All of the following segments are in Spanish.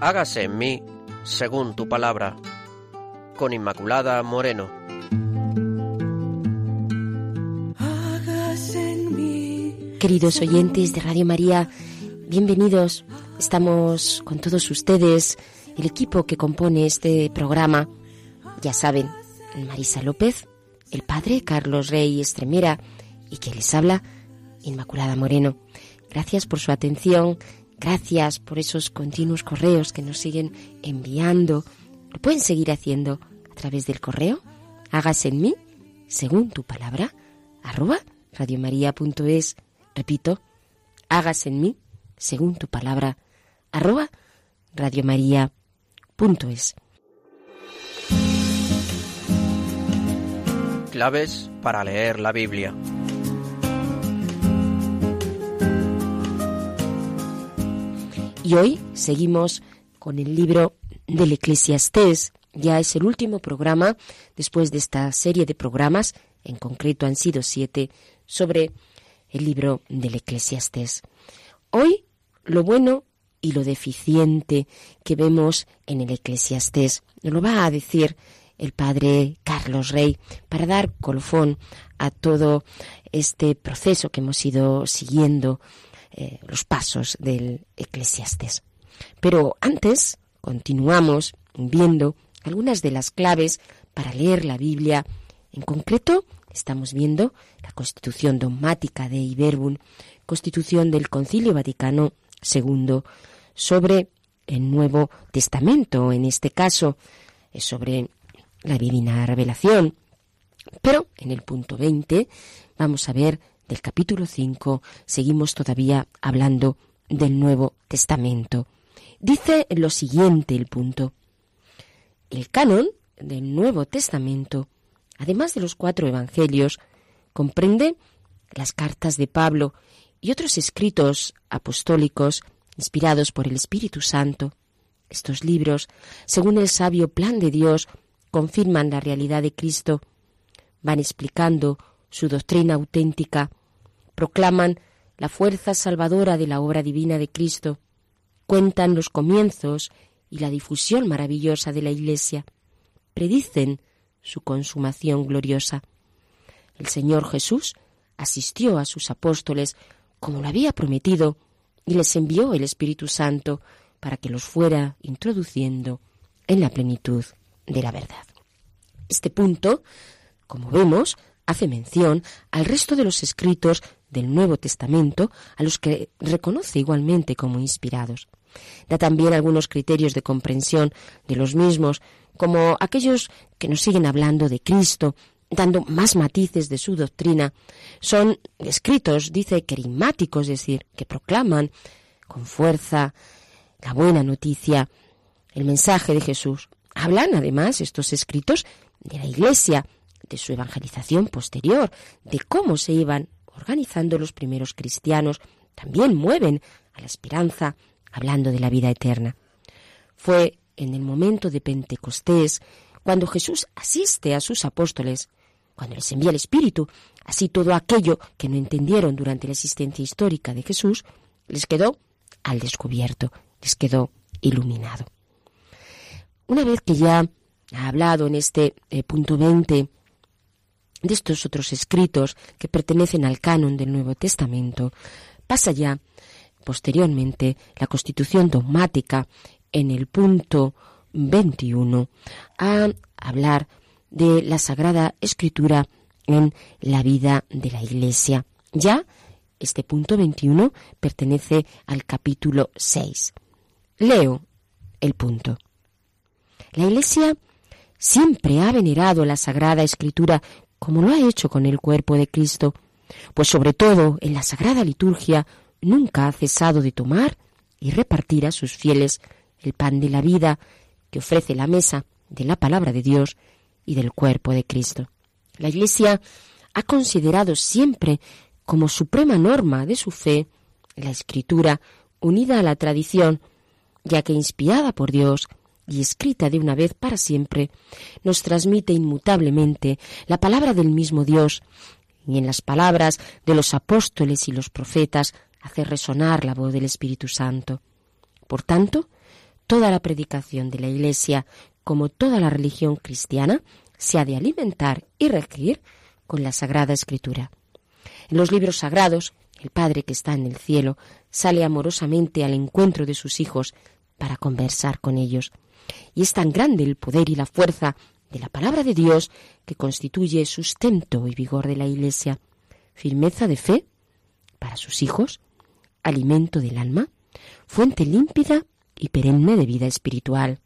hágase en mí según tu palabra. Con Inmaculada Moreno. Queridos oyentes de Radio María, bienvenidos. Estamos con todos ustedes, el equipo que compone este programa. Ya saben, Marisa López, el padre Carlos Rey Estremera y que les habla, Inmaculada Moreno. Gracias por su atención, gracias por esos continuos correos que nos siguen enviando. Lo pueden seguir haciendo a través del correo. Hágase en mí, según tu palabra, arroba radiomaria.es. Repito, hágase en mí, según tu palabra, arroba radiomaria.es. Claves para leer la Biblia. Y hoy seguimos con el libro del Eclesiastés. Ya es el último programa después de esta serie de programas, en concreto han sido siete, sobre el libro del Eclesiastés. Hoy lo bueno y lo deficiente que vemos en el Eclesiastés lo va a decir el padre Carlos Rey para dar colofón a todo este proceso que hemos ido siguiendo eh, los pasos del Eclesiastés. Pero antes continuamos viendo algunas de las claves para leer la Biblia. En concreto, estamos viendo la constitución dogmática de Iberbum, constitución del Concilio Vaticano II, sobre el Nuevo Testamento, en este caso, es sobre la divina revelación. Pero en el punto 20 vamos a ver del capítulo 5, seguimos todavía hablando del Nuevo Testamento. Dice lo siguiente el punto. El canon del Nuevo Testamento, además de los cuatro evangelios, comprende las cartas de Pablo y otros escritos apostólicos inspirados por el Espíritu Santo. Estos libros, según el sabio plan de Dios, confirman la realidad de Cristo, van explicando su doctrina auténtica, proclaman la fuerza salvadora de la obra divina de Cristo, cuentan los comienzos y la difusión maravillosa de la Iglesia, predicen su consumación gloriosa. El Señor Jesús asistió a sus apóstoles como lo había prometido y les envió el Espíritu Santo para que los fuera introduciendo en la plenitud de la verdad. Este punto, como vemos, hace mención al resto de los escritos del Nuevo Testamento, a los que reconoce igualmente como inspirados. Da también algunos criterios de comprensión de los mismos, como aquellos que nos siguen hablando de Cristo, dando más matices de su doctrina. Son escritos, dice, querimáticos, es decir, que proclaman con fuerza la buena noticia, el mensaje de Jesús. Hablan además estos escritos de la Iglesia, de su evangelización posterior, de cómo se iban organizando los primeros cristianos, también mueven a la esperanza, hablando de la vida eterna. Fue en el momento de Pentecostés cuando Jesús asiste a sus apóstoles, cuando les envía el Espíritu, así todo aquello que no entendieron durante la existencia histórica de Jesús, les quedó al descubierto, les quedó iluminado. Una vez que ya ha hablado en este eh, punto 20 de estos otros escritos que pertenecen al canon del Nuevo Testamento, pasa ya posteriormente la constitución dogmática en el punto 21 a hablar de la Sagrada Escritura en la vida de la Iglesia. Ya este punto 21 pertenece al capítulo 6. Leo el punto. La Iglesia siempre ha venerado la Sagrada Escritura como lo ha hecho con el cuerpo de Cristo, pues sobre todo en la Sagrada Liturgia nunca ha cesado de tomar y repartir a sus fieles el pan de la vida que ofrece la mesa de la palabra de Dios y del cuerpo de Cristo. La Iglesia ha considerado siempre como suprema norma de su fe la escritura unida a la tradición, ya que inspirada por Dios y escrita de una vez para siempre, nos transmite inmutablemente la palabra del mismo Dios, y en las palabras de los apóstoles y los profetas hace resonar la voz del Espíritu Santo. Por tanto, toda la predicación de la Iglesia, como toda la religión cristiana, se ha de alimentar y regir con la Sagrada Escritura. En los libros sagrados, el Padre que está en el cielo sale amorosamente al encuentro de sus hijos para conversar con ellos. Y es tan grande el poder y la fuerza de la palabra de Dios que constituye sustento y vigor de la Iglesia, firmeza de fe para sus hijos, alimento del alma, fuente límpida y perenne de vida espiritual.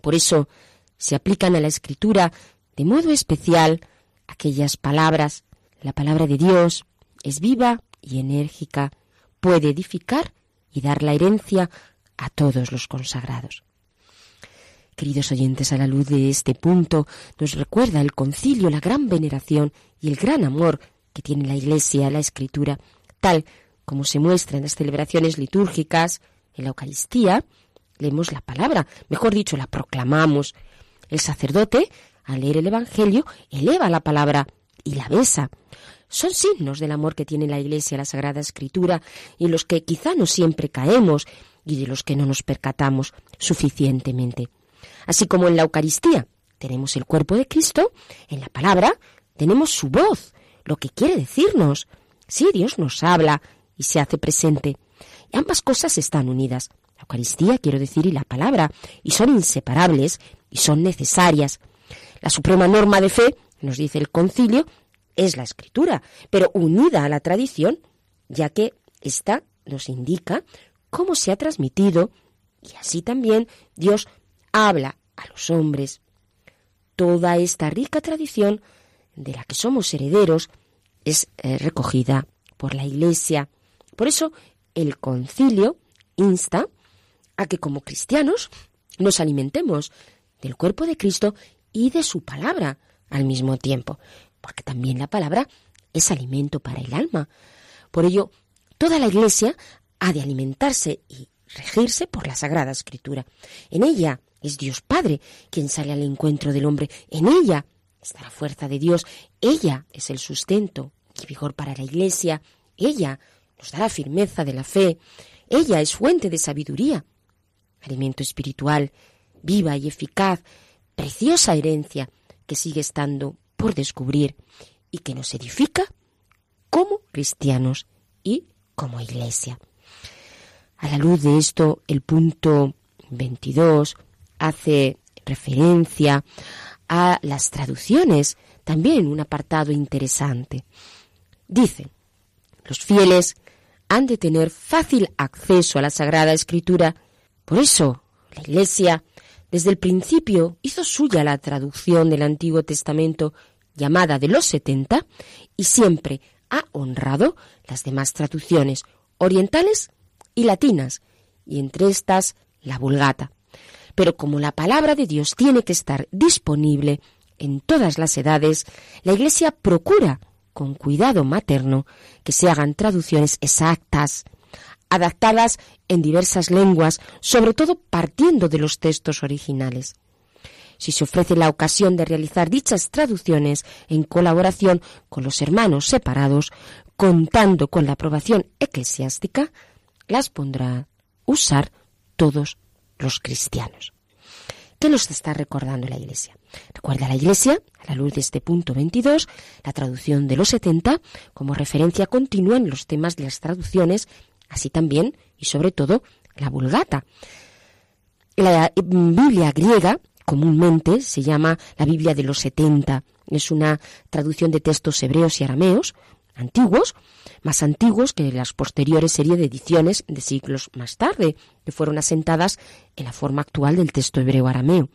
Por eso se aplican a la escritura de modo especial aquellas palabras. La palabra de Dios es viva y enérgica, puede edificar y dar la herencia a todos los consagrados. Queridos oyentes, a la luz de este punto nos recuerda el concilio la gran veneración y el gran amor que tiene la Iglesia a la Escritura, tal como se muestra en las celebraciones litúrgicas, en la Eucaristía, leemos la palabra, mejor dicho, la proclamamos. El sacerdote, al leer el Evangelio, eleva la palabra y la besa. Son signos del amor que tiene la Iglesia a la Sagrada Escritura y los que quizá no siempre caemos y de los que no nos percatamos suficientemente. Así como en la Eucaristía tenemos el cuerpo de Cristo, en la palabra tenemos su voz, lo que quiere decirnos. Sí, Dios nos habla y se hace presente. Y ambas cosas están unidas. La Eucaristía, quiero decir, y la palabra, y son inseparables y son necesarias. La suprema norma de fe, nos dice el concilio, es la escritura, pero unida a la tradición, ya que ésta nos indica cómo se ha transmitido y así también Dios habla a los hombres. Toda esta rica tradición de la que somos herederos es eh, recogida por la Iglesia. Por eso el concilio insta a que como cristianos nos alimentemos del cuerpo de Cristo y de su palabra al mismo tiempo, porque también la palabra es alimento para el alma. Por ello, toda la Iglesia ha de alimentarse y regirse por la Sagrada Escritura. En ella es Dios Padre quien sale al encuentro del hombre. En ella está la fuerza de Dios. Ella es el sustento y vigor para la Iglesia. Ella nos da la firmeza de la fe. Ella es fuente de sabiduría, alimento espiritual, viva y eficaz, preciosa herencia que sigue estando por descubrir y que nos edifica como cristianos y como iglesia. A la luz de esto, el punto 22 hace referencia a las traducciones, también un apartado interesante. Dice, los fieles han de tener fácil acceso a la Sagrada Escritura. Por eso, la Iglesia, desde el principio, hizo suya la traducción del Antiguo Testamento llamada de los setenta y siempre ha honrado las demás traducciones orientales y latinas, y entre estas la Vulgata. Pero como la palabra de Dios tiene que estar disponible en todas las edades, la Iglesia procura con cuidado materno, que se hagan traducciones exactas, adaptadas en diversas lenguas, sobre todo partiendo de los textos originales. Si se ofrece la ocasión de realizar dichas traducciones en colaboración con los hermanos separados, contando con la aprobación eclesiástica, las pondrá usar todos los cristianos. ¿Qué nos está recordando la Iglesia? Recuerda la Iglesia, a la luz de este punto 22, la traducción de los 70 como referencia continua en los temas de las traducciones, así también y sobre todo la Vulgata. La Biblia griega comúnmente se llama la Biblia de los 70. Es una traducción de textos hebreos y arameos antiguos, más antiguos que las posteriores serie de ediciones de siglos más tarde, que fueron asentadas en la forma actual del texto hebreo arameo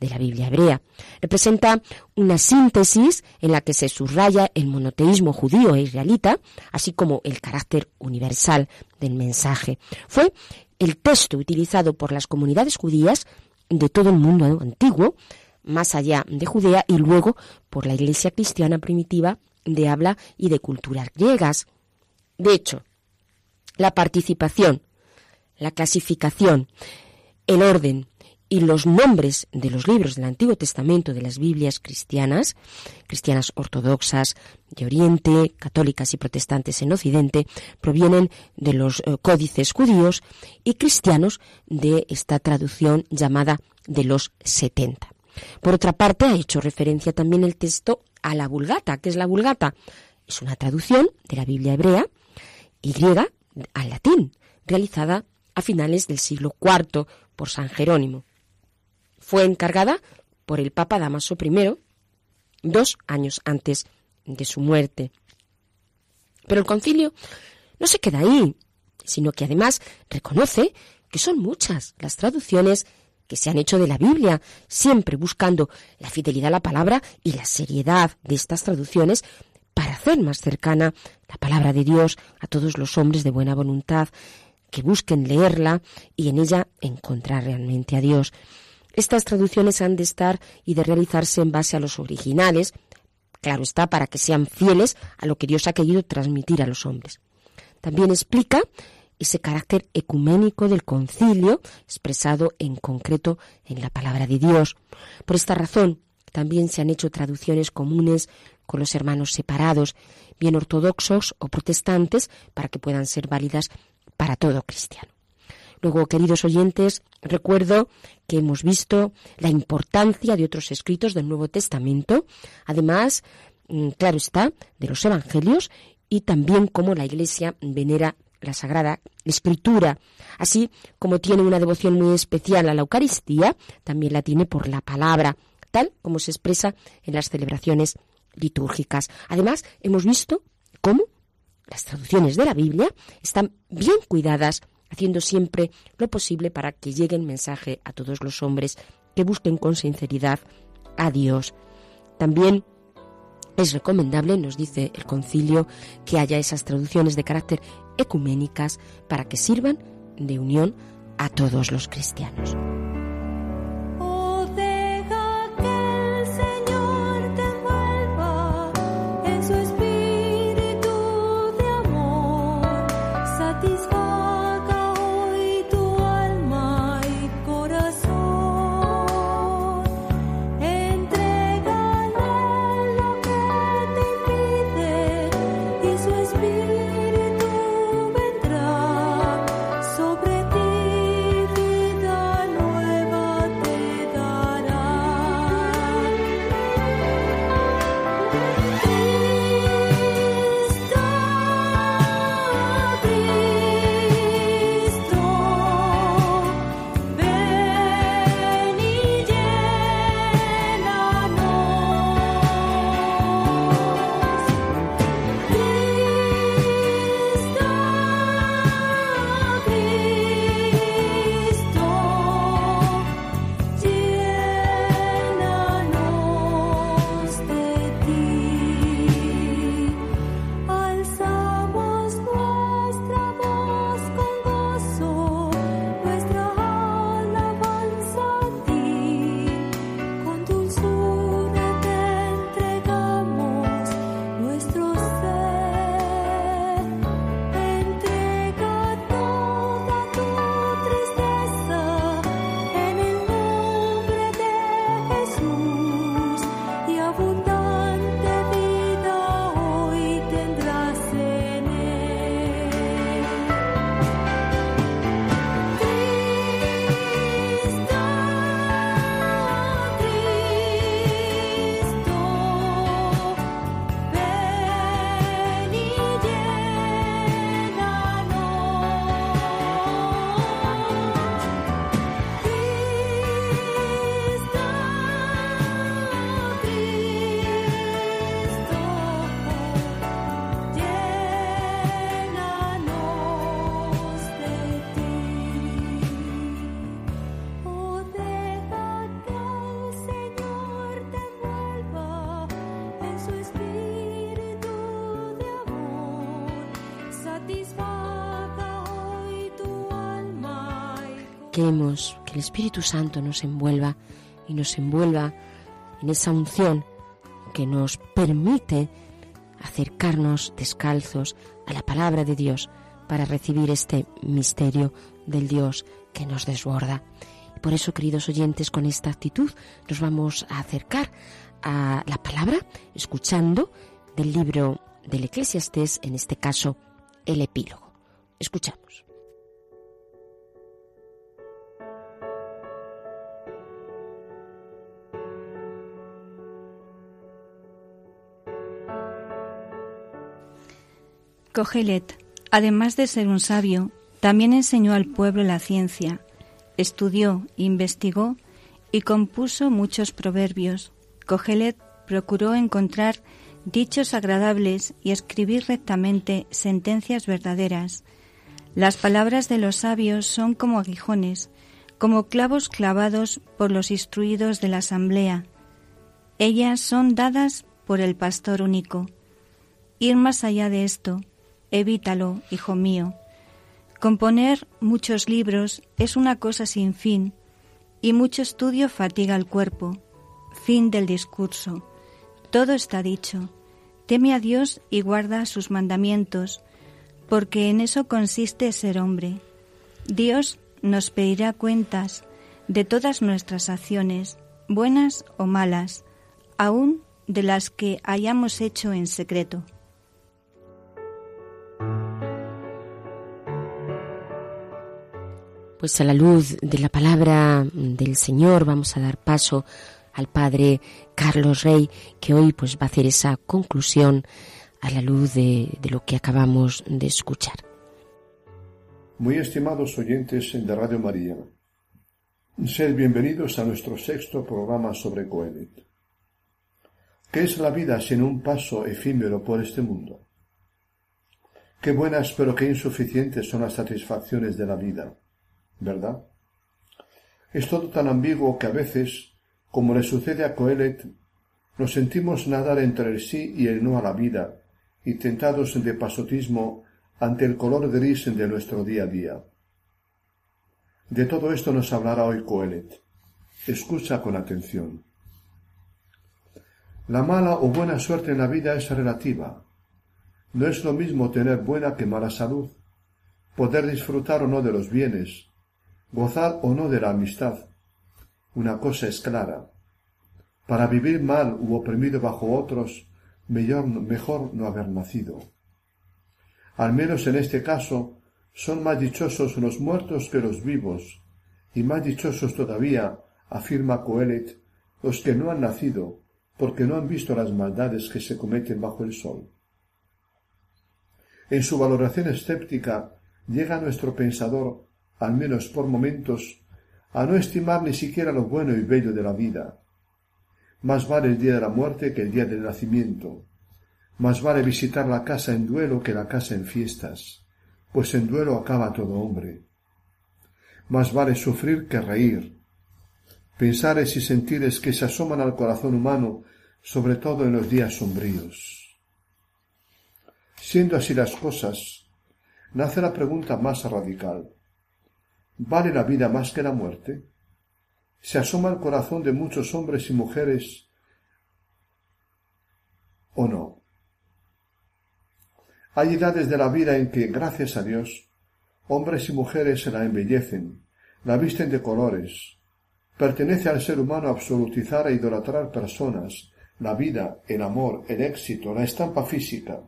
de la Biblia hebrea. Representa una síntesis en la que se subraya el monoteísmo judío e israelita, así como el carácter universal del mensaje. Fue el texto utilizado por las comunidades judías de todo el mundo antiguo, más allá de Judea, y luego por la iglesia cristiana primitiva de habla y de culturas griegas. De hecho, la participación, la clasificación, el orden y los nombres de los libros del Antiguo Testamento de las Biblias cristianas, cristianas ortodoxas de Oriente, católicas y protestantes en Occidente, provienen de los eh, códices judíos y cristianos de esta traducción llamada de los 70. Por otra parte, ha hecho referencia también el texto a la Vulgata. ¿Qué es la Vulgata? Es una traducción de la Biblia hebrea y griega al latín, realizada a finales del siglo IV por San Jerónimo. Fue encargada por el Papa Damaso I dos años antes de su muerte. Pero el concilio no se queda ahí, sino que además reconoce que son muchas las traducciones que se han hecho de la Biblia, siempre buscando la fidelidad a la palabra y la seriedad de estas traducciones para hacer más cercana la palabra de Dios a todos los hombres de buena voluntad que busquen leerla y en ella encontrar realmente a Dios. Estas traducciones han de estar y de realizarse en base a los originales, claro está, para que sean fieles a lo que Dios ha querido transmitir a los hombres. También explica ese carácter ecuménico del concilio expresado en concreto en la palabra de Dios. Por esta razón, también se han hecho traducciones comunes con los hermanos separados, bien ortodoxos o protestantes, para que puedan ser válidas para todo cristiano. Luego, queridos oyentes, recuerdo que hemos visto la importancia de otros escritos del Nuevo Testamento, además, mm, claro está, de los Evangelios y también cómo la Iglesia venera la Sagrada Escritura, así como tiene una devoción muy especial a la Eucaristía, también la tiene por la palabra, tal como se expresa en las celebraciones litúrgicas. Además, hemos visto cómo las traducciones de la Biblia están bien cuidadas, haciendo siempre lo posible para que llegue el mensaje a todos los hombres que busquen con sinceridad a Dios. También es recomendable, nos dice el concilio, que haya esas traducciones de carácter ecuménicas para que sirvan de unión a todos los cristianos. Queremos que el Espíritu Santo nos envuelva y nos envuelva en esa unción que nos permite acercarnos descalzos a la palabra de Dios para recibir este misterio del Dios que nos desborda. por eso, queridos oyentes, con esta actitud nos vamos a acercar a la palabra, escuchando del libro del Eclesiastés, en este caso, el epílogo. Escuchamos. Cogelet, además de ser un sabio, también enseñó al pueblo la ciencia, estudió, investigó y compuso muchos proverbios. Cogelet procuró encontrar dichos agradables y escribir rectamente sentencias verdaderas. Las palabras de los sabios son como aguijones, como clavos clavados por los instruidos de la asamblea. Ellas son dadas por el pastor único. Ir más allá de esto, evítalo, hijo mío. Componer muchos libros es una cosa sin fin, y mucho estudio fatiga el cuerpo. Fin del discurso. Todo está dicho. Teme a Dios y guarda sus mandamientos, porque en eso consiste ser hombre. Dios nos pedirá cuentas de todas nuestras acciones, buenas o malas, aun de las que hayamos hecho en secreto. Pues a la luz de la palabra del Señor vamos a dar paso al Padre Carlos Rey, que hoy pues va a hacer esa conclusión a la luz de, lo que acabamos de escuchar. Muy estimados oyentes de Radio María, sed bienvenidos a nuestro sexto programa sobre Coelet. ¿Qué es la vida sin un paso efímero por este mundo? Qué buenas pero qué insuficientes son las satisfacciones de la vida ¿verdad? Es todo tan ambiguo que a veces, como le sucede a Coelet, nos sentimos nadar entre el sí y el no a la vida, y tentados de pasotismo ante el color gris de nuestro día a día. De todo esto nos hablará hoy Coelet. Escucha con atención. La mala o buena suerte en la vida es relativa. No es lo mismo tener buena que mala salud, poder disfrutar o no de los bienes, gozar o no de la amistad. Una cosa es clara. Para vivir mal u oprimido bajo otros, mejor, mejor no haber nacido. Al menos en este caso, son más dichosos los muertos que los vivos, y más dichosos todavía, afirma Coelet, los que no han nacido, porque no han visto las maldades que se cometen bajo el sol. En su valoración escéptica llega nuestro pensador al menos por momentos, a no estimar ni siquiera lo bueno y bello de la vida. Más vale el día de la muerte que el día del nacimiento. Más vale visitar la casa en duelo que la casa en fiestas, pues en duelo acaba todo hombre. Más vale sufrir que reír. Pensares y sentires que se asoman al corazón humano, sobre todo en los días sombríos. Siendo así las cosas, nace la pregunta más radical. ¿Vale la vida más que la muerte? Se asoma el corazón de muchos hombres y mujeres o no. Hay edades de la vida en que, gracias a Dios, hombres y mujeres se la embellecen, la visten de colores. Pertenece al ser humano absolutizar e idolatrar personas, la vida, el amor, el éxito, la estampa física.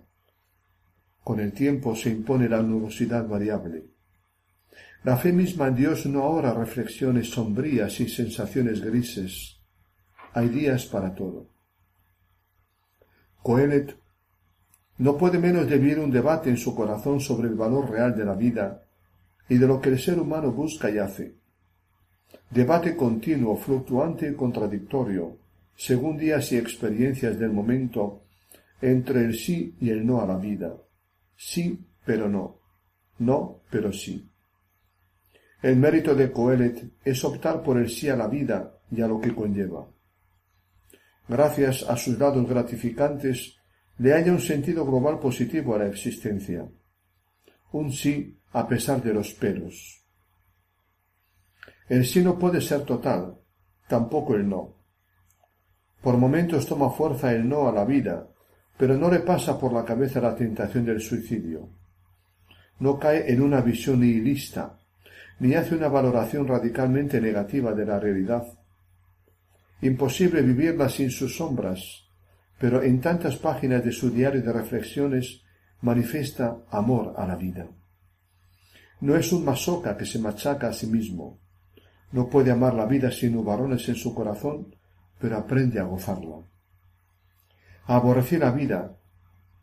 Con el tiempo se impone la nubosidad variable. La fe misma en Dios no ahora reflexiones sombrías y sensaciones grises. Hay días para todo. Coelet no puede menos de vivir un debate en su corazón sobre el valor real de la vida y de lo que el ser humano busca y hace. Debate continuo, fluctuante y contradictorio, según días y experiencias del momento, entre el sí y el no a la vida. Sí, pero no. No, pero sí. El mérito de Coelet es optar por el sí a la vida y a lo que conlleva. Gracias a sus lados gratificantes, le haya un sentido global positivo a la existencia. Un sí a pesar de los peros. El sí no puede ser total, tampoco el no. Por momentos toma fuerza el no a la vida, pero no le pasa por la cabeza la tentación del suicidio. No cae en una visión nihilista, ni hace una valoración radicalmente negativa de la realidad. Imposible vivirla sin sus sombras, pero en tantas páginas de su diario de reflexiones manifiesta amor a la vida. No es un masoca que se machaca a sí mismo. No puede amar la vida sin nubarones en su corazón, pero aprende a gozarla. Aborrecer la vida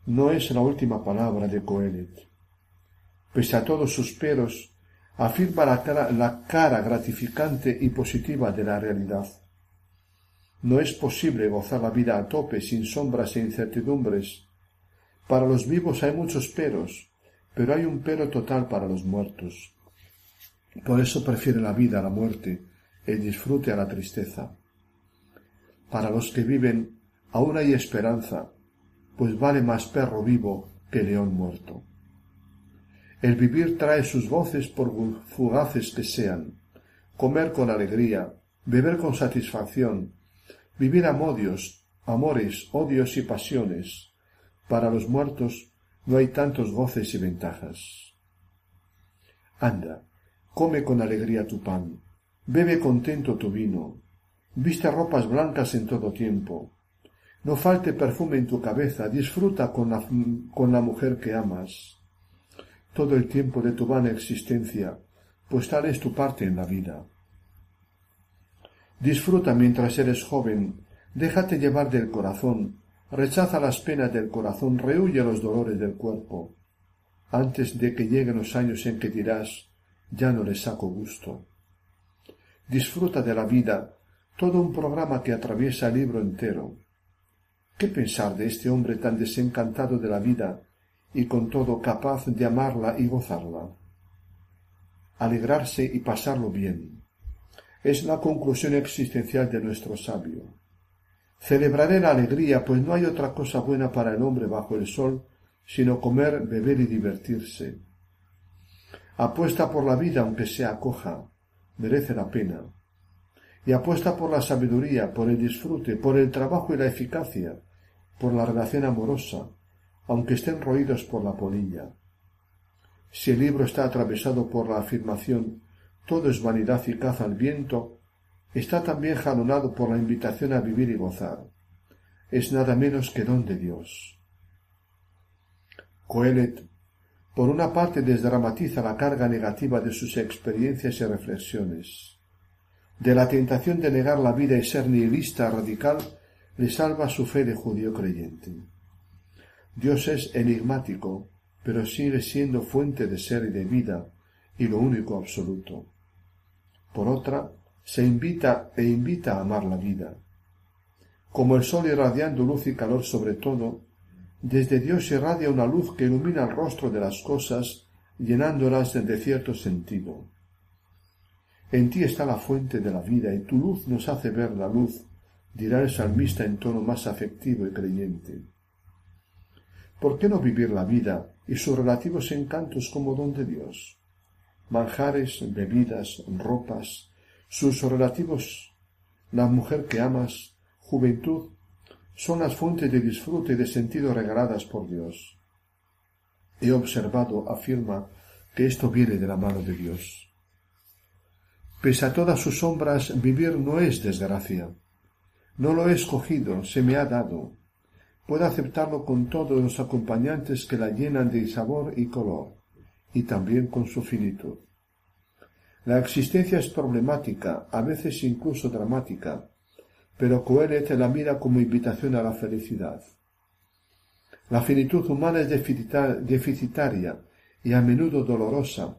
no es la última palabra de Coelet. Pese a todos sus peros, afirma la cara, gratificante y positiva de la realidad. No es posible gozar la vida a tope sin sombras e incertidumbres. Para los vivos hay muchos peros, pero hay un pero total para los muertos. Por eso prefiere la vida a la muerte, el disfrute a la tristeza. Para los que viven aún hay esperanza, pues vale más perro vivo que león muerto. El vivir trae sus voces por fugaces que sean, comer con alegría, beber con satisfacción, vivir amodios, amores, odios y pasiones. Para los muertos no hay tantos goces y ventajas. Anda, come con alegría tu pan, bebe contento tu vino, viste ropas blancas en todo tiempo, no falte perfume en tu cabeza, disfruta con la, con la mujer que amas, todo el tiempo de tu vana existencia, pues tal es tu parte en la vida. Disfruta mientras eres joven, déjate llevar del corazón, rechaza las penas del corazón, rehuye los dolores del cuerpo, antes de que lleguen los años en que dirás ya no le saco gusto. Disfruta de la vida, todo un programa que atraviesa el libro entero. ¿Qué pensar de este hombre tan desencantado de la vida y con todo capaz de amarla y gozarla? Alegrarse y pasarlo bien es la conclusión existencial de nuestro sabio. Celebraré la alegría, pues no hay otra cosa buena para el hombre bajo el sol sino comer, beber y divertirse. Apuesta por la vida aunque sea coja, merece la pena. Y apuesta por la sabiduría, por el disfrute, por el trabajo y la eficacia, por la relación amorosa, aunque estén roídos por la polilla. Si el libro está atravesado por la afirmación todo es vanidad y caza al viento, está también jalonado por la invitación a vivir y gozar. Es nada menos que don de Dios. Coelet, por una parte, desdramatiza la carga negativa de sus experiencias y reflexiones. De la tentación de negar la vida y ser nihilista radical, le salva su fe de judío creyente. Dios es enigmático, pero sigue siendo fuente de ser y de vida, y lo único absoluto. Por otra, se invita e invita a amar la vida. Como el sol irradiando luz y calor sobre todo, desde Dios irradia una luz que ilumina el rostro de las cosas, llenándolas de cierto sentido. En ti está la fuente de la vida y tu luz nos hace ver la luz, dirá el salmista en tono más afectivo y creyente. ¿Por qué no vivir la vida y sus relativos encantos como don de Dios? manjares, bebidas, ropas, sus relativos, la mujer que amas, juventud, son las fuentes de disfrute y de sentido regaladas por Dios. He observado, afirma, que esto viene de la mano de Dios. Pese a todas sus sombras, vivir no es desgracia. No lo he escogido, se me ha dado. Puedo aceptarlo con todos los acompañantes que la llenan de sabor y color y también con su finitud. La existencia es problemática, a veces incluso dramática, pero Coelet la mira como invitación a la felicidad. La finitud humana es deficitaria y a menudo dolorosa,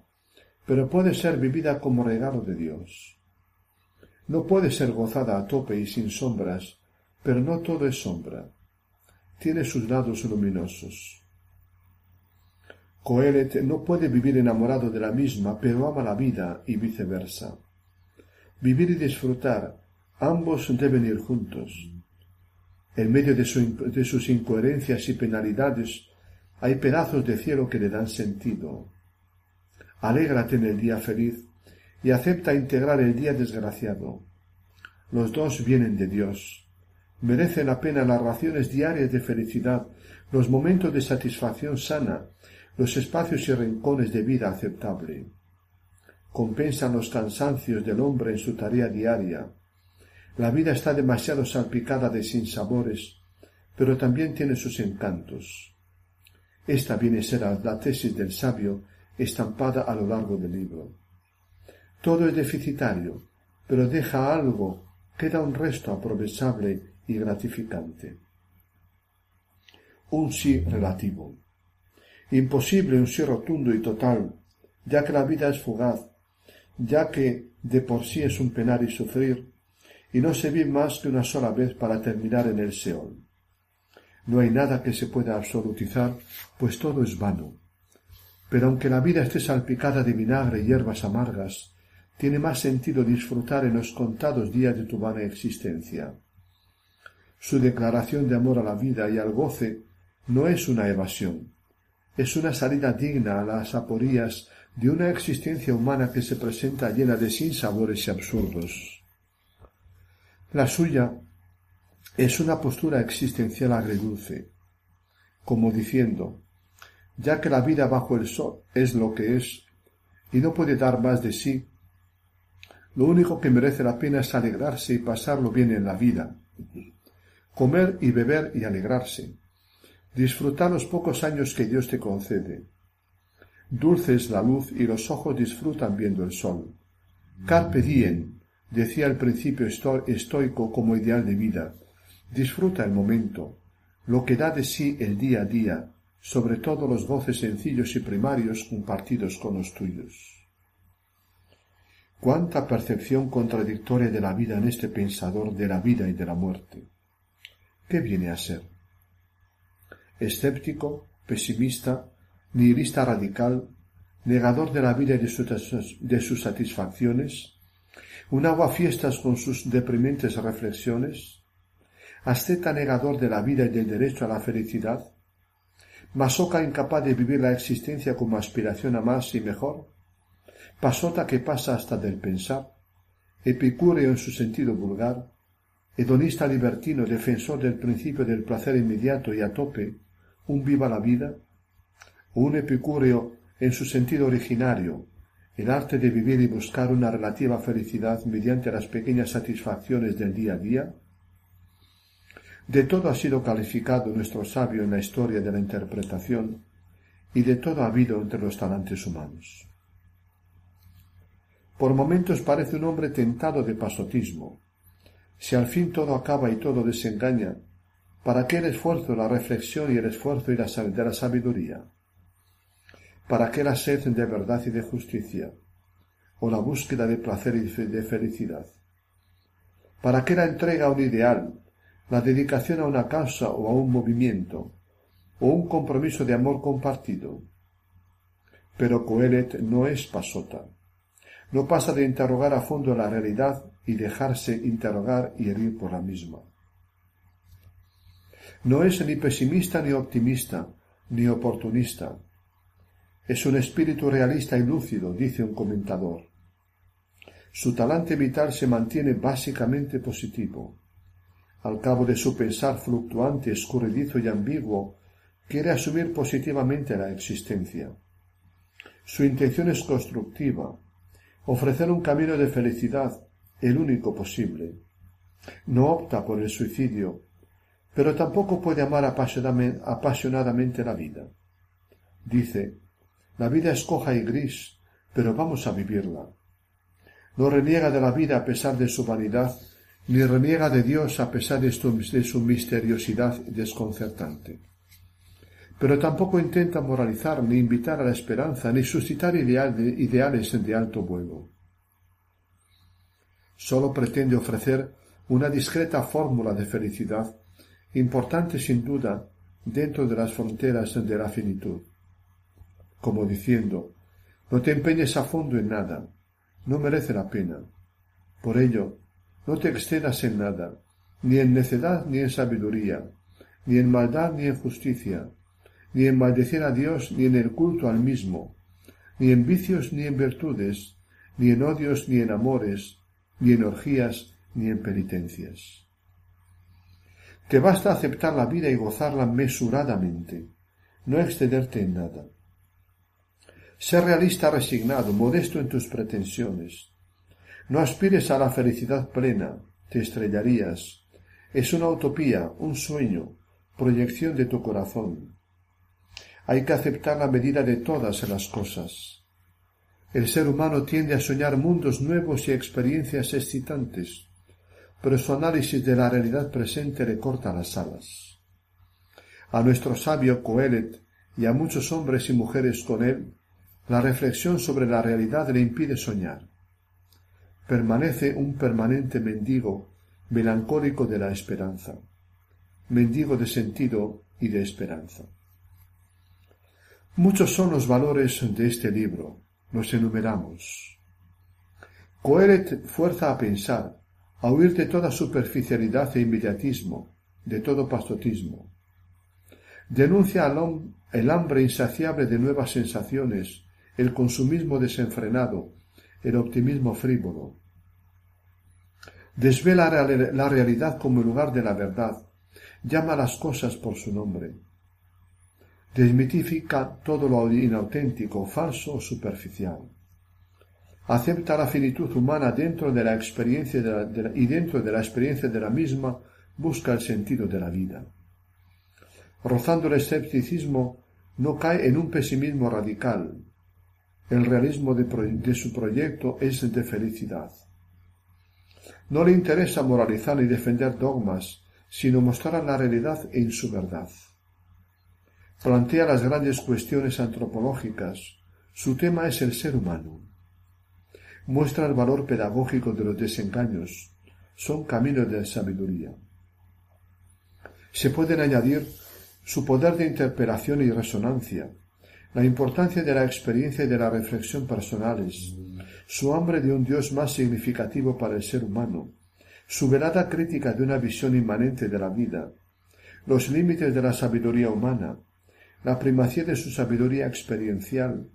pero puede ser vivida como regalo de Dios. No puede ser gozada a tope y sin sombras, pero no todo es sombra. Tiene sus lados luminosos. Coelet no puede vivir enamorado de la misma, pero ama la vida y viceversa. Vivir y disfrutar, ambos deben ir juntos. En medio de, de sus incoherencias y penalidades hay pedazos de cielo que le dan sentido. Alégrate en el día feliz y acepta integrar el día desgraciado. Los dos vienen de Dios. Merecen la pena las raciones diarias de felicidad, los momentos de satisfacción sana, los espacios y rincones de vida aceptable. compensan los cansancios del hombre en su tarea diaria. La vida está demasiado salpicada de sinsabores, pero también tiene sus encantos. Esta viene a ser la tesis del sabio estampada a lo largo del libro. Todo es deficitario, pero deja algo, queda un resto aprovechable y gratificante. Un sí relativo. Imposible un sí rotundo y total, ya que la vida es fugaz, ya que de por sí es un penar y sufrir, y no se vive más que una sola vez para terminar en el Seol. No hay nada que se pueda absolutizar, pues todo es vano. Pero aunque la vida esté salpicada de vinagre y hierbas amargas, tiene más sentido disfrutar en los contados días de tu vana existencia. Su declaración de amor a la vida y al goce no es una evasión, es una salida digna a las aporías de una existencia humana que se presenta llena de sinsabores y absurdos. La suya es una postura existencial agredulce, como diciendo, ya que la vida bajo el sol es lo que es y no puede dar más de sí, lo único que merece la pena es alegrarse y pasarlo bien en la vida, comer y beber y alegrarse, disfrutar los pocos años que Dios te concede. Dulce es la luz y los ojos disfrutan viendo el sol. Carpe diem, decía el principio estoico como ideal de vida. Disfruta el momento, lo que da de sí el día a día, sobre todo los goces sencillos y primarios compartidos con los tuyos. Cuánta percepción contradictoria de la vida en este pensador de la vida y de la muerte. ¿Qué viene a ser? Escéptico, pesimista, nihilista radical, negador de la vida y de, sus satisfacciones, un aguafiestas con sus deprimentes reflexiones, asceta negador de la vida y del derecho a la felicidad, masoca incapaz de vivir la existencia como aspiración a más y mejor, pasota que pasa hasta del pensar, epicúreo en su sentido vulgar, hedonista libertino defensor del principio del placer inmediato y a tope, un viva la vida, un epicúreo en su sentido originario, el arte de vivir y buscar una relativa felicidad mediante las pequeñas satisfacciones del día a día? De todo ha sido calificado nuestro sabio en la historia de la interpretación, y de todo ha habido entre los talantes humanos. Por momentos parece un hombre tentado de pasotismo. Si al fin todo acaba y todo desengaña, ¿para qué el esfuerzo, la reflexión y el esfuerzo y la, de la sabiduría? ¿Para qué la sed de verdad y de justicia? ¿O la búsqueda de placer y de felicidad? ¿Para qué la entrega a un ideal, la dedicación a una causa o a un movimiento, o un compromiso de amor compartido? Pero Coelet no es pasota no pasa de interrogar a fondo la realidad y dejarse interrogar y herir por la misma. No es ni pesimista ni optimista, ni oportunista. Es un espíritu realista y lúcido, dice un comentador. Su talante vital se mantiene básicamente positivo. Al cabo de su pensar fluctuante, escurridizo y ambiguo, quiere asumir positivamente la existencia. Su intención es constructiva, ofrecer un camino de felicidad, el único posible. No opta por el suicidio, pero tampoco puede amar apasionadamente la vida. Dice, la vida es coja y gris, pero vamos a vivirla. No reniega de la vida a pesar de su vanidad, ni reniega de Dios a pesar de su misteriosidad desconcertante pero tampoco intenta moralizar, ni invitar a la esperanza, ni suscitar ideales de alto vuelo. Sólo pretende ofrecer una discreta fórmula de felicidad, importante sin duda dentro de las fronteras de la finitud. Como diciendo, no te empeñes a fondo en nada, no merece la pena. Por ello, no te excedas en nada, ni en necedad ni en sabiduría, ni en maldad ni en justicia, ni en maldecer a Dios, ni en el culto al mismo, ni en vicios, ni en virtudes, ni en odios, ni en amores, ni en orgías, ni en penitencias. Te basta aceptar la vida y gozarla mesuradamente, no excederte en nada. Sé realista resignado, modesto en tus pretensiones. No aspires a la felicidad plena, te estrellarías. Es una utopía, un sueño, proyección de tu corazón. Hay que aceptar la medida de todas las cosas. El ser humano tiende a soñar mundos nuevos y experiencias excitantes, pero su análisis de la realidad presente le corta las alas. A nuestro sabio Coelet y a muchos hombres y mujeres con él, la reflexión sobre la realidad le impide soñar. Permanece un permanente mendigo melancólico de la esperanza, mendigo de sentido y de esperanza. Muchos son los valores de este libro, los enumeramos. Coelet fuerza a pensar, a huir de toda superficialidad e inmediatismo, de todo pastotismo. Denuncia el hambre insaciable de nuevas sensaciones, el consumismo desenfrenado, el optimismo frívolo. Desvela la realidad como lugar de la verdad, llama las cosas por su nombre. Desmitifica todo lo inauténtico, falso o superficial. Acepta la finitud humana dentro de la experiencia y dentro de la experiencia de la misma busca el sentido de la vida. Rozando el escepticismo, no cae en un pesimismo radical. El realismo de su proyecto es de felicidad. No le interesa moralizar ni defender dogmas, sino mostrar la realidad en su verdad. Plantea las grandes cuestiones antropológicas. Su tema es el ser humano. Muestra el valor pedagógico de los desengaños. Son caminos de sabiduría. Se pueden añadir su poder de interpelación y resonancia, la importancia de la experiencia y de la reflexión personales, su hambre de un Dios más significativo para el ser humano, su velada crítica de una visión inmanente de la vida, los límites de la sabiduría humana, la primacía de su sabiduría experiencial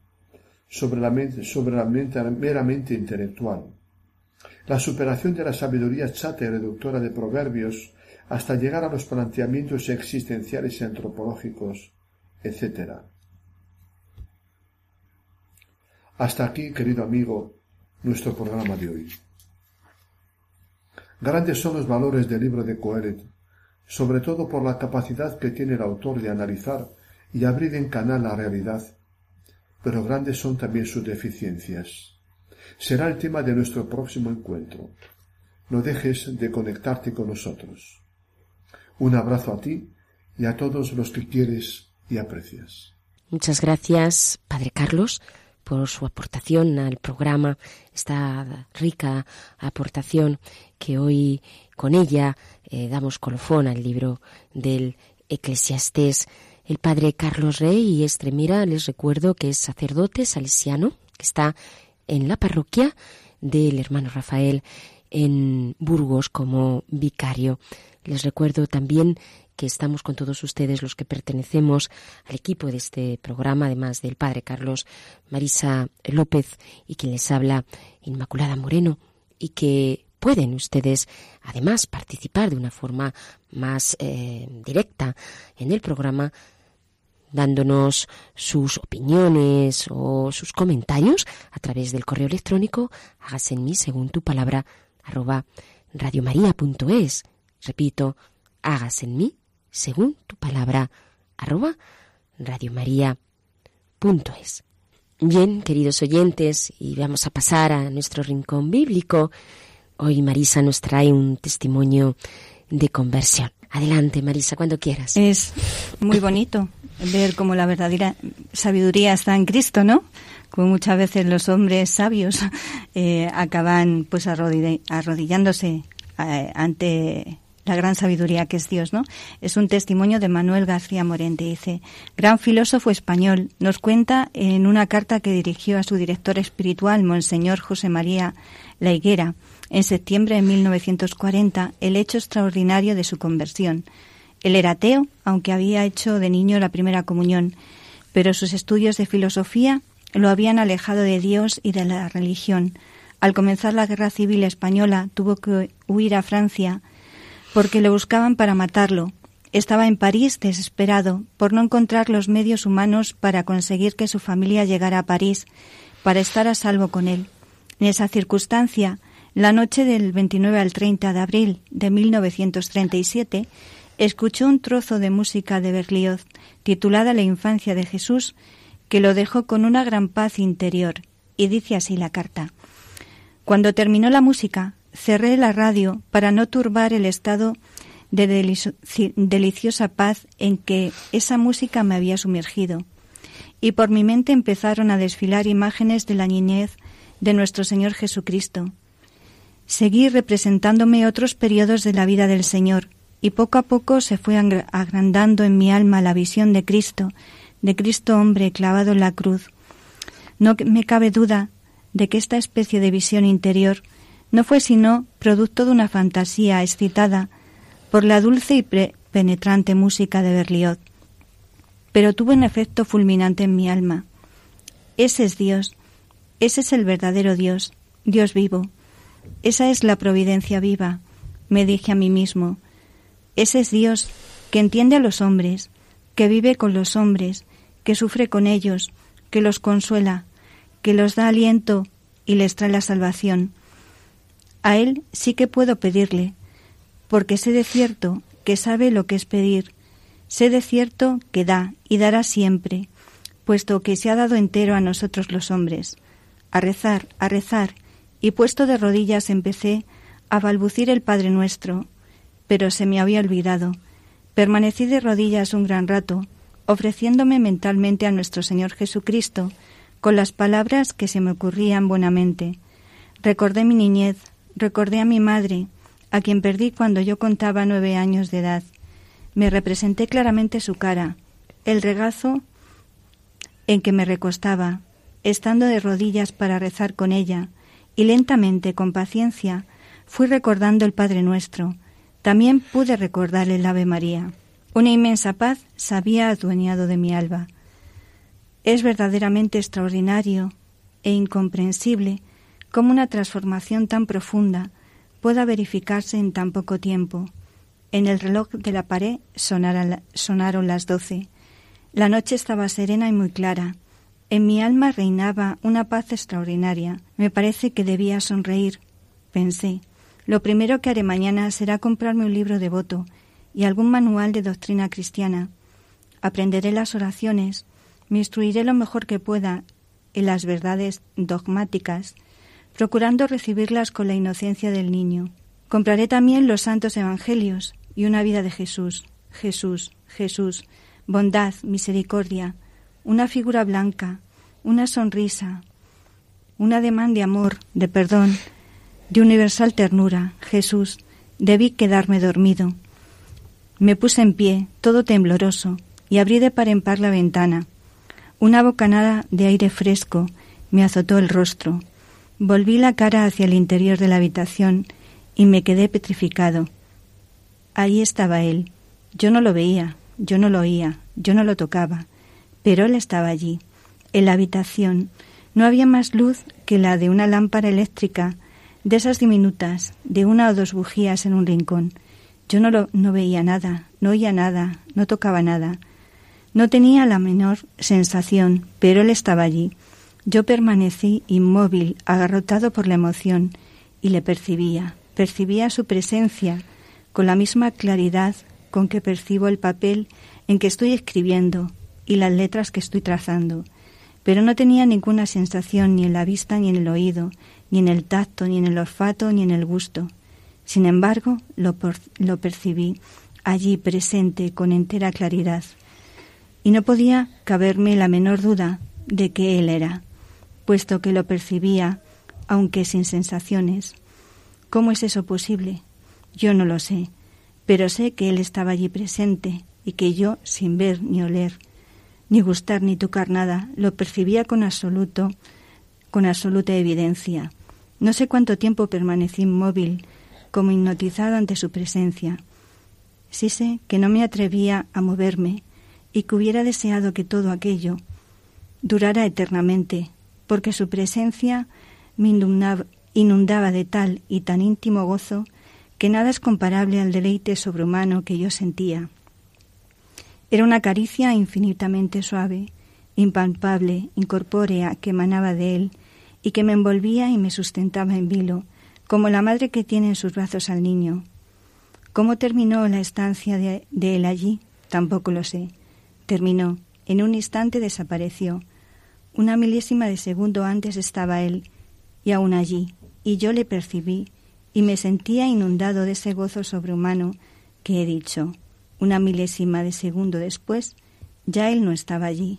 sobre la mente, sobre la mente meramente intelectual, la superación de la sabiduría chata y reductora de proverbios hasta llegar a los planteamientos existenciales y antropológicos, etc. Hasta aquí, querido amigo, nuestro programa de hoy. Grandes son los valores del libro de Coelet, sobre todo por la capacidad que tiene el autor de analizar y abrir en canal la realidad, pero grandes son también sus deficiencias. Será el tema de nuestro próximo encuentro. No dejes de conectarte con nosotros. Un abrazo a ti y a todos los que quieres y aprecias. Muchas gracias, Padre Carlos por su aportación al programa, esta rica aportación que hoy con ella eh, damos colofón al libro del Eclesiastés. El padre Carlos Rey y Estremira, les recuerdo que es sacerdote salesiano, que está en la parroquia del hermano Rafael en Burgos como vicario. Les recuerdo también que estamos con todos ustedes los que pertenecemos al equipo de este programa, además del padre Carlos Marisa López y quien les habla Inmaculada Moreno, y que pueden ustedes además participar de una forma más eh, directa en el programa dándonos sus opiniones o sus comentarios a través del correo electrónico hágase en mí según tu palabra arroba radiomaria.es repito hágase en mí según tu palabra, arroba radiomaria.es. Bien, queridos oyentes, y vamos a pasar a nuestro rincón bíblico. Hoy Marisa nos trae un testimonio de conversión. Adelante, Marisa, cuando quieras. Es muy bonito ver cómo la verdadera sabiduría está en Cristo, ¿no? Como muchas veces los hombres sabios eh, acaban pues arrodillándose eh, ante la gran sabiduría que es Dios, ¿no? Es un testimonio de Manuel García Morente. Dice, gran filósofo español, nos cuenta en una carta que dirigió a su director espiritual, Monseñor José María La Higuera, en septiembre de 1940, el hecho extraordinario de su conversión. Él era ateo, aunque había hecho de niño la primera comunión, pero sus estudios de filosofía lo habían alejado de Dios y de la religión. Al comenzar la Guerra Civil Española tuvo que huir a Francia porque lo buscaban para matarlo. Estaba en París desesperado por no encontrar los medios humanos para conseguir que su familia llegara a París, para estar a salvo con él. En esa circunstancia, la noche del 29 al 30 de abril de 1937, escuchó un trozo de música de Berlioz titulada La infancia de Jesús, que lo dejó con una gran paz interior, y dice así la carta. Cuando terminó la música, cerré la radio para no turbar el estado de deliciosa paz en que esa música me había sumergido, y por mi mente empezaron a desfilar imágenes de la niñez de nuestro Señor Jesucristo. Seguí representándome otros periodos de la vida del Señor, y poco a poco se fue agrandando en mi alma la visión de Cristo, de Cristo hombre clavado en la cruz. No me cabe duda de que esta especie de visión interior no fue sino producto de una fantasía excitada por la dulce y penetrante música de Berlioz, pero tuvo un efecto fulminante en mi alma. Ese es Dios, ese es el verdadero Dios, Dios vivo. Esa es la providencia viva, me dije a mí mismo. Ese es Dios que entiende a los hombres, que vive con los hombres, que sufre con ellos, que los consuela, que los da aliento y les trae la salvación. A Él sí que puedo pedirle, porque sé de cierto que sabe lo que es pedir, sé de cierto que da y dará siempre, puesto que se ha dado entero a nosotros los hombres. A rezar, a rezar, y puesto de rodillas empecé a balbucir el Padre nuestro, pero se me había olvidado. Permanecí de rodillas un gran rato, ofreciéndome mentalmente a nuestro Señor Jesucristo, con las palabras que se me ocurrían buenamente. Recordé mi niñez, recordé a mi madre, a quien perdí cuando yo contaba nueve años de edad. Me representé claramente su cara, el regazo en que me recostaba, estando de rodillas para rezar con ella, y lentamente, con paciencia, fui recordando el Padre Nuestro. También pude recordar el Ave María. Una inmensa paz se había adueñado de mi alba. Es verdaderamente extraordinario e incomprensible cómo una transformación tan profunda pueda verificarse en tan poco tiempo. En el reloj de la pared sonaron las doce. La noche estaba serena y muy clara. En mi alma reinaba una paz extraordinaria. Me parece que debía sonreír. Pensé, lo primero que haré mañana será comprarme un libro devoto y algún manual de doctrina cristiana. Aprenderé las oraciones, me instruiré lo mejor que pueda en las verdades dogmáticas procurando recibirlas con la inocencia del niño. Compraré también los santos evangelios y una vida de Jesús, Jesús, Jesús, bondad, misericordia, una figura blanca, una sonrisa, un ademán de amor, de perdón, de universal ternura, Jesús, debí quedarme dormido. Me puse en pie, todo tembloroso, y abrí de par en par la ventana. Una bocanada de aire fresco me azotó el rostro. Volví la cara hacia el interior de la habitación y me quedé petrificado. Ahí estaba él. Yo no lo veía, yo no lo oía, yo no lo tocaba, pero él estaba allí, en la habitación. No había más luz que la de una lámpara eléctrica, de esas diminutas, de una o dos bujías en un rincón. Yo no, lo, no veía nada, no oía nada, no tocaba nada. No tenía la menor sensación, pero él estaba allí, yo permanecí inmóvil, agarrotado por la emoción, y le percibía, percibía su presencia con la misma claridad con que percibo el papel en que estoy escribiendo y las letras que estoy trazando, pero no tenía ninguna sensación ni en la vista ni en el oído, ni en el tacto, ni en el olfato, ni en el gusto. Sin embargo, lo, lo percibí allí presente con entera claridad, y no podía caberme la menor duda de que él era puesto que lo percibía, aunque sin sensaciones. ¿Cómo es eso posible? Yo no lo sé, pero sé que él estaba allí presente y que yo, sin ver ni oler, ni gustar ni tocar nada, lo percibía con absoluto, con absoluta evidencia. No sé cuánto tiempo permanecí inmóvil, como hipnotizado ante su presencia. Sí sé que no me atrevía a moverme y que hubiera deseado que todo aquello durara eternamente, porque su presencia me inundaba de tal y tan íntimo gozo que nada es comparable al deleite sobrehumano que yo sentía. Era una caricia infinitamente suave, impalpable, incorpórea, que emanaba de él y que me envolvía y me sustentaba en vilo, como la madre que tiene en sus brazos al niño. ¿Cómo terminó la estancia de, de él allí? Tampoco lo sé. Terminó. En un instante desapareció. Una milésima de segundo antes estaba él, y aún allí, y yo le percibí, y me sentía inundado de ese gozo sobrehumano que he dicho. Una milésima de segundo después, ya él no estaba allí,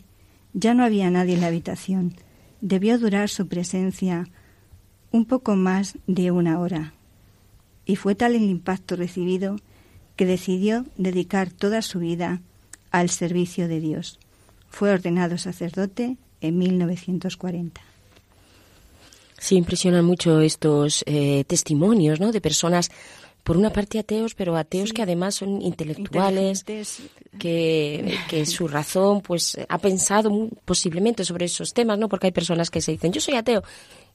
ya no había nadie en la habitación. Debió durar su presencia un poco más de una hora. Y fue tal el impacto recibido que decidió dedicar toda su vida al servicio de Dios. Fue ordenado sacerdote en 1940. Sí, impresionan mucho estos eh, testimonios, ¿no? De personas, por una parte ateos, pero ateos que además son intelectuales, que, que, su razón, pues, ha pensado posiblemente sobre esos temas, ¿no? Porque hay personas que se dicen, yo soy ateo,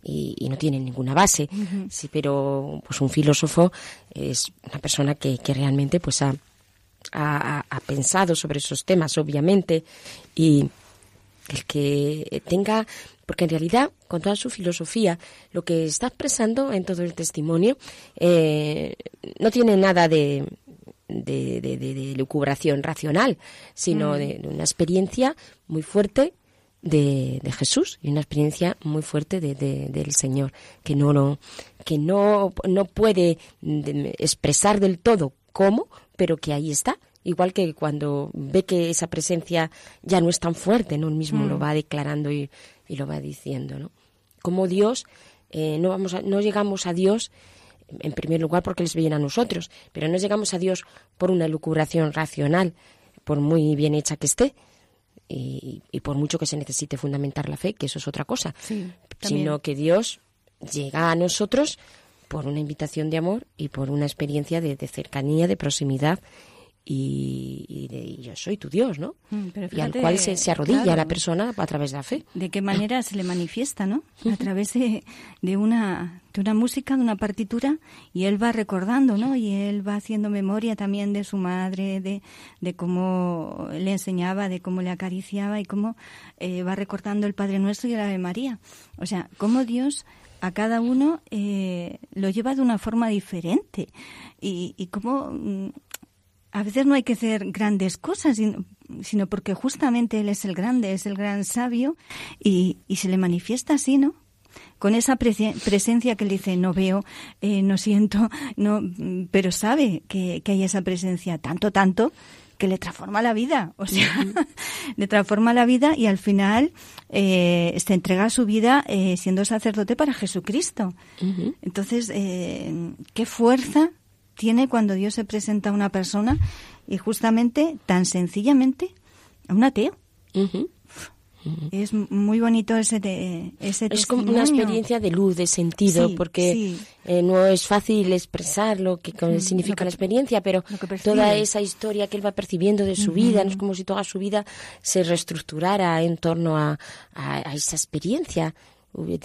y, no tienen ninguna base. Sí, pero, pues, un filósofo es una persona que, que realmente, pues, ha, ha, ha pensado sobre esos temas, obviamente, y el que tenga porque en realidad, con toda su filosofía, lo que está expresando en todo el testimonio eh, no tiene nada de, de, de, lucubración racional, sino mm. de, una experiencia muy fuerte de, Jesús y una experiencia muy fuerte del Señor, que no, no, que no, no puede expresar del todo cómo, pero que ahí está igual que cuando ve que esa presencia ya no es tan fuerte, ¿no? Él mismo lo mm. va declarando y, lo va diciendo, ¿no? Como Dios, eh, no, vamos no llegamos a Dios en primer lugar porque les viene a nosotros, pero no llegamos a Dios por una lucubración racional, por muy bien hecha que esté, y, por mucho que se necesite fundamentar la fe, que eso es otra cosa, sino que Dios llega a nosotros por una invitación de amor y por una experiencia de cercanía, de proximidad y, de, yo soy tu Dios, ¿no? Mm, y al cual se, arrodilla la persona a través de la fe. ¿De qué manera se le manifiesta, no? A través de, de, una, de una música, de una partitura, y él va recordando, ¿no? Y él va haciendo memoria también de su madre, de, de cómo le enseñaba, de cómo le acariciaba y cómo eh, va recordando el Padre Nuestro y el Ave María. O sea, cómo Dios a cada uno eh, lo lleva de una forma diferente y, y cómo mm, a veces no hay que hacer grandes cosas, sino porque justamente Él es el grande, es el gran sabio y, se le manifiesta así, ¿no? Con esa presencia que Él dice, no veo, eh, no siento, no, pero sabe que, hay esa presencia, tanto, tanto, que le transforma la vida, o sea, le transforma la vida y al final eh, se entrega su vida eh, siendo sacerdote para Jesucristo. Entonces, eh, qué fuerza tiene cuando Dios se presenta a una persona y justamente, tan sencillamente, a un ateo. Es muy bonito ese, de, ese Es como una experiencia de luz, de sentido, porque eh, no es fácil expresar lo que, significa la experiencia, pero toda esa historia que él va percibiendo de su vida, no es como si toda su vida se reestructurara en torno a, a esa experiencia,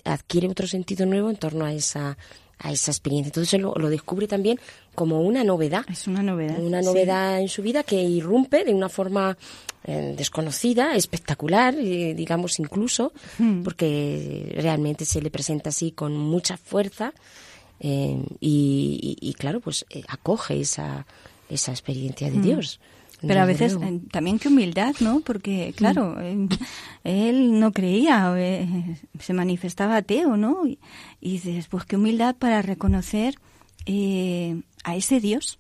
adquiere otro sentido nuevo en torno a esa a esa experiencia. Entonces lo, lo descubre también como una novedad. Es una novedad. Una novedad en su vida que irrumpe de una forma eh, desconocida, espectacular, eh, digamos incluso, hmm. porque realmente se le presenta así con mucha fuerza eh, y, claro, pues acoge esa, esa experiencia de hmm. Dios. Pero a veces eh, también qué humildad, ¿no? Porque, claro, mm. él no creía, eh, se manifestaba ateo, ¿no? Y, dices, pues qué humildad para reconocer eh, a ese Dios,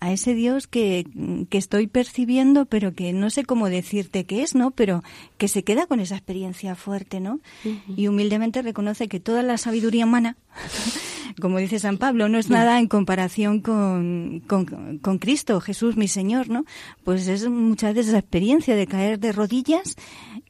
a ese Dios que, que, estoy percibiendo, pero que no sé cómo decirte qué es, ¿no? Pero que se queda con esa experiencia fuerte, ¿no? Y humildemente reconoce que toda la sabiduría humana como dice San Pablo, no es nada en comparación con, con, Cristo, Jesús mi Señor, ¿no? Pues es muchas veces esa experiencia de caer de rodillas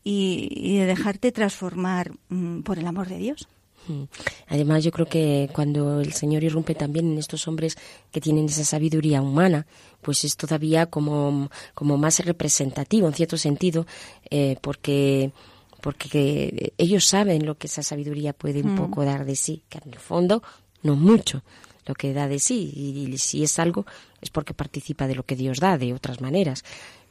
y, de dejarte transformar mm, por el amor de Dios. Mm. Además, yo creo que cuando el Señor irrumpe también en estos hombres que tienen esa sabiduría humana, pues es todavía como, como más representativo en cierto sentido, eh, porque porque ellos saben lo que esa sabiduría puede un mm. poco dar de sí, que en el fondo no mucho lo que da de sí, y, si es algo es porque participa de lo que Dios da de otras maneras.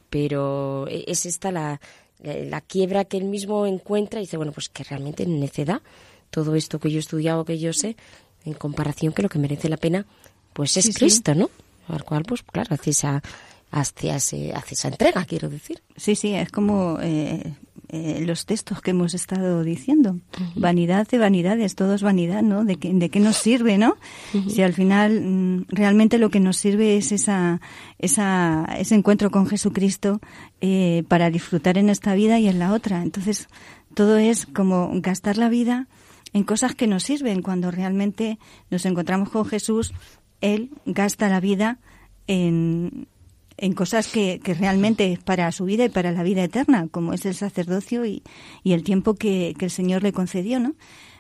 pero e, es esta la, la quiebra que él mismo encuentra y dice, bueno, pues que realmente necedad todo esto que yo he estudiado, que yo sé, en comparación que lo que merece la pena, pues es Cristo, ¿no? Al cual, pues claro, hace esa, hace, hace, esa entrega, quiero decir. Sí, sí, es como eh, eh, los textos que hemos estado diciendo. Vanidad de vanidades, todo es vanidad, ¿no? ¿De, de qué nos sirve, no? Si al final mm, realmente lo que nos sirve es esa, esa, ese encuentro con Jesucristo eh, para disfrutar en esta vida y en la otra. Entonces, todo es como gastar la vida en cosas que nos sirven. Cuando realmente nos encontramos con Jesús, Él gasta la vida en, en cosas que, que, realmente es para su vida y para la vida eterna, como es el sacerdocio y, y el tiempo que, que, el Señor le concedió, ¿no?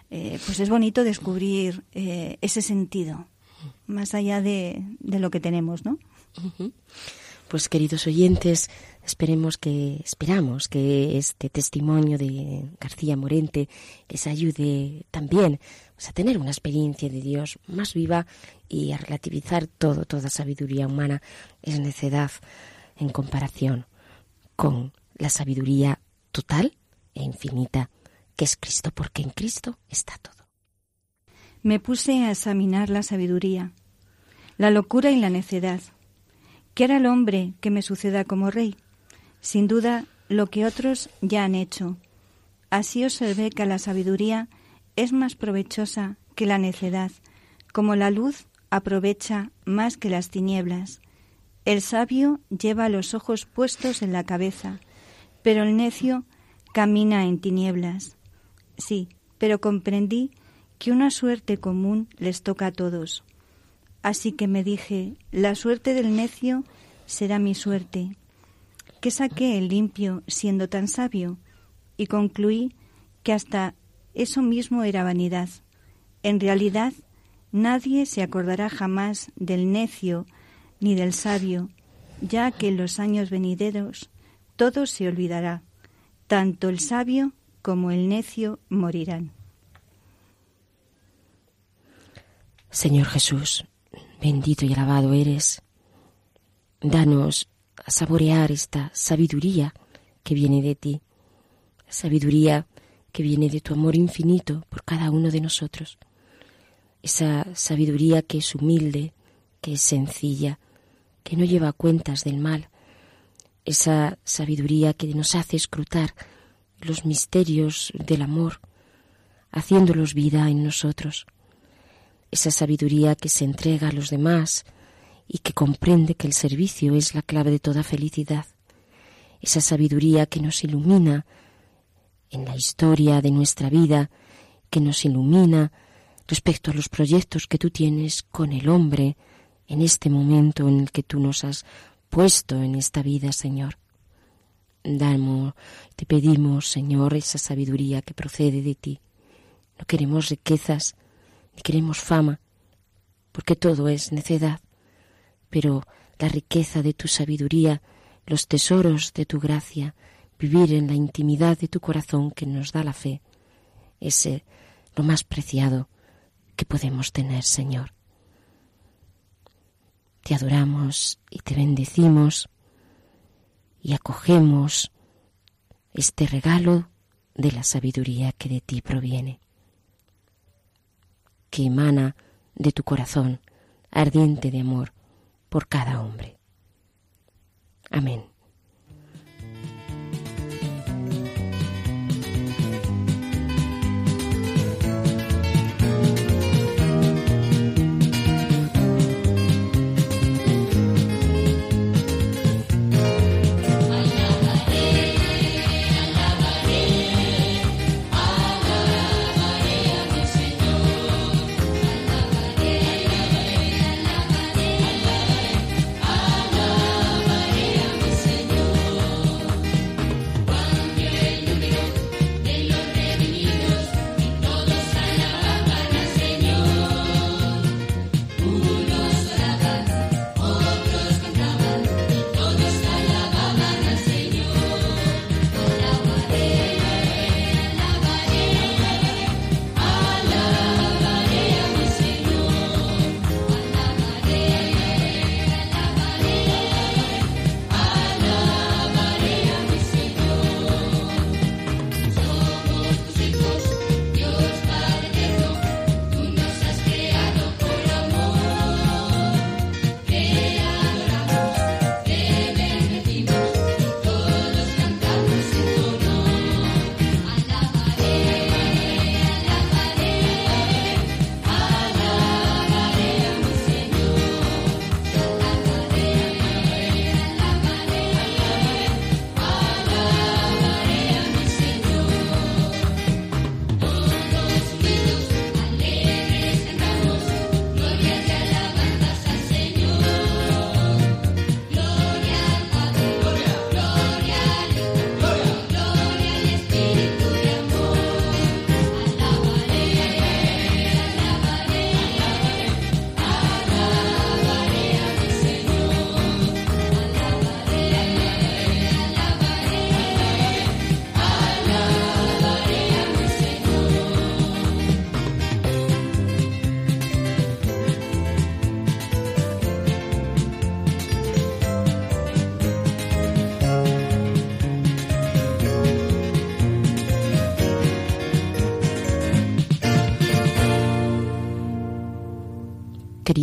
Eh, pues es bonito descubrir eh, ese sentido, más allá de, de, lo que tenemos, ¿no? Pues queridos oyentes, esperemos que, esperamos que este testimonio de García Morente les ayude también pues, a tener una experiencia de Dios más viva y a relativizar todo, toda sabiduría humana es necedad en comparación con la sabiduría total e infinita que es Cristo, porque en Cristo está todo. Me puse a examinar la sabiduría, la locura y la necedad. ¿Qué hará el hombre que me suceda como rey? Sin duda, lo que otros ya han hecho. Así observé que la sabiduría es más provechosa que la necedad, como la luz aprovecha más que las tinieblas. El sabio lleva los ojos puestos en la cabeza, pero el necio camina en tinieblas. Sí, pero comprendí que una suerte común les toca a todos. Así que me dije, la suerte del necio será mi suerte. ¿Qué saqué el limpio siendo tan sabio? Y concluí que hasta eso mismo era vanidad. En realidad, nadie se acordará jamás del necio ni del sabio, ya que en los años venideros todo se olvidará. Tanto el sabio como el necio morirán. Señor Jesús, bendito y alabado eres. Danos a saborear esta sabiduría que viene de ti, sabiduría que viene de tu amor infinito por cada uno de nosotros. Esa sabiduría que es humilde, que es sencilla, que no lleva cuentas del mal. Esa sabiduría que nos hace escrutar los misterios del amor, haciéndolos vida en nosotros. Esa sabiduría que se entrega a los demás y que comprende que el servicio es la clave de toda felicidad. Esa sabiduría que nos ilumina en la historia de nuestra vida que nos ilumina respecto a los proyectos que tú tienes con el hombre en este momento en el que tú nos has puesto en esta vida, Señor. Damos, te pedimos, Señor, esa sabiduría que procede de ti. No queremos riquezas, ni queremos fama, porque todo es necedad, pero la riqueza de tu sabiduría, los tesoros de tu gracia, vivir en la intimidad de tu corazón que nos da la fe, es lo más preciado que podemos tener, Señor. Te adoramos y te bendecimos y acogemos este regalo de la sabiduría que de ti proviene, que emana de tu corazón ardiente de amor por cada hombre. Amén.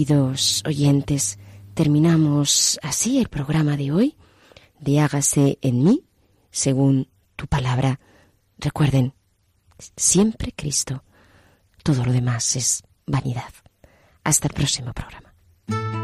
Queridos oyentes, terminamos así el programa de hoy de Hágase en mí según tu palabra. Recuerden, siempre Cristo. Todo lo demás es vanidad. Hasta el próximo programa.